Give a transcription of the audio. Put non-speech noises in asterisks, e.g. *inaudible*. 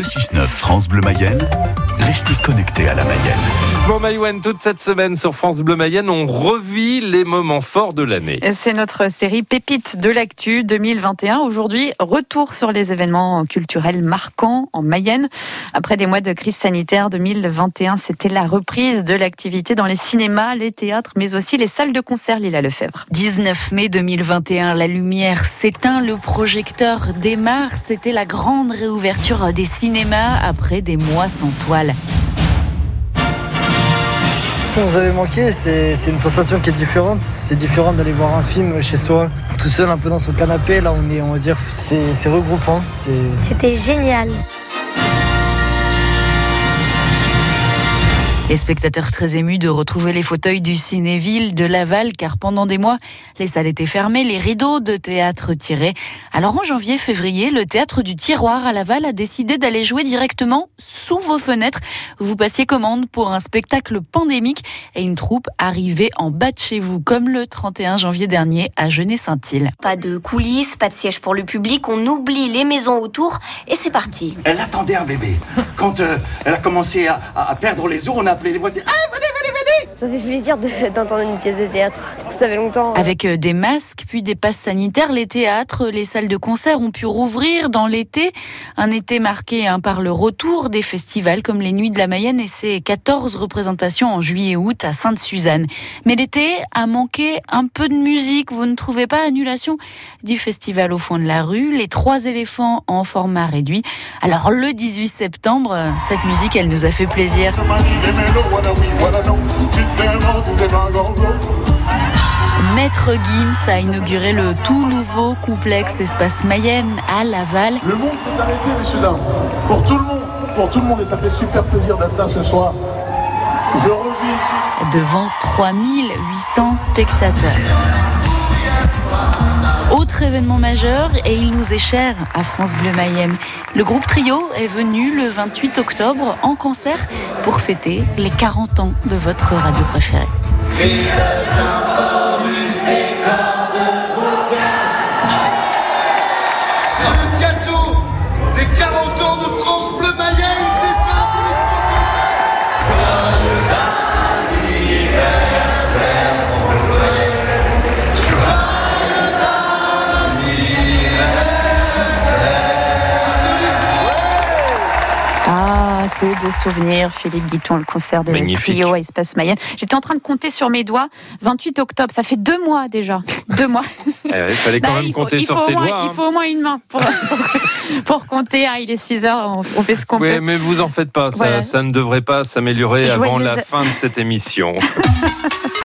Le 6-9 France Bleu Mayenne, restez connectés à la Mayenne. Bon Maïwen, toute cette semaine sur France Bleu Mayenne, on revit les moments forts de l'année. C'est notre série Pépites de l'actu 2021. Aujourd'hui, retour sur les événements culturels marquants en Mayenne. Après des mois de crise sanitaire 2021, c'était la reprise de l'activité dans les cinémas, les théâtres, mais aussi les salles de concert Lila Lefebvre. 19 mai 2021, la lumière s'éteint, le projecteur démarre. C'était la grande réouverture des cinémas après des mois sans toile. Ça nous avait manqué, c'est une sensation qui est différente. C'est différent d'aller voir un film chez soi, tout seul, un peu dans son canapé. Là, on est, on va dire, c'est regroupant. C'était génial. Les spectateurs très émus de retrouver les fauteuils du Cinéville de Laval, car pendant des mois, les salles étaient fermées, les rideaux de théâtre tirés. Alors en janvier-février, le théâtre du Tiroir à Laval a décidé d'aller jouer directement sous vos fenêtres. Vous passiez commande pour un spectacle pandémique et une troupe arrivée en bas de chez vous, comme le 31 janvier dernier à Genet-Saint-Île. Pas de coulisses, pas de siège pour le public, on oublie les maisons autour et c'est parti. Elle attendait un bébé. Quand euh, elle a commencé à, à perdre les os, on a les voisins. Ah, Ça fait plaisir *laughs* d'entendre une pièce de théâtre, parce que ça fait longtemps. Avec euh, des masques, puis des passes sanitaires, les théâtres, les salles de concert ont pu rouvrir dans l'été. Un été marqué hein, par le retour des festivals comme les Nuits de la Mayenne et ses 14 représentations en juillet et août à Sainte-Suzanne. Mais l'été a manqué un peu de musique. Vous ne trouvez pas annulation du festival au fond de la rue, les trois éléphants en format réduit. Alors le 18 septembre, cette musique, elle nous a fait plaisir. Maître Gims a inauguré le tout nouveau complexe Espace Mayenne à Laval. Le monde s'est arrêté, messieurs dames. Pour tout le monde, pour tout le monde, et ça fait super plaisir d'être là ce soir. Je revis. Devant 3800 spectateurs. Autre événement majeur, et il nous est cher à France Bleu Mayenne. Le groupe Trio est venu le 28 octobre en concert pour fêter les 40 ans de votre radio préférée. De souvenirs. Philippe Guiton, le concert de Trio à Espace Mayenne. J'étais en train de compter sur mes doigts. 28 octobre, ça fait deux mois déjà. deux mois. *laughs* Eh il fallait quand bah, même compter sur ses doigts. Il hein. faut au moins une main pour, *laughs* pour, compter. Ah, il est 6 heures, on, fait ce qu'on oui, peut. Mais vous en faites pas, ça, ça ne devrait pas s'améliorer avant la fin de cette émission. *laughs*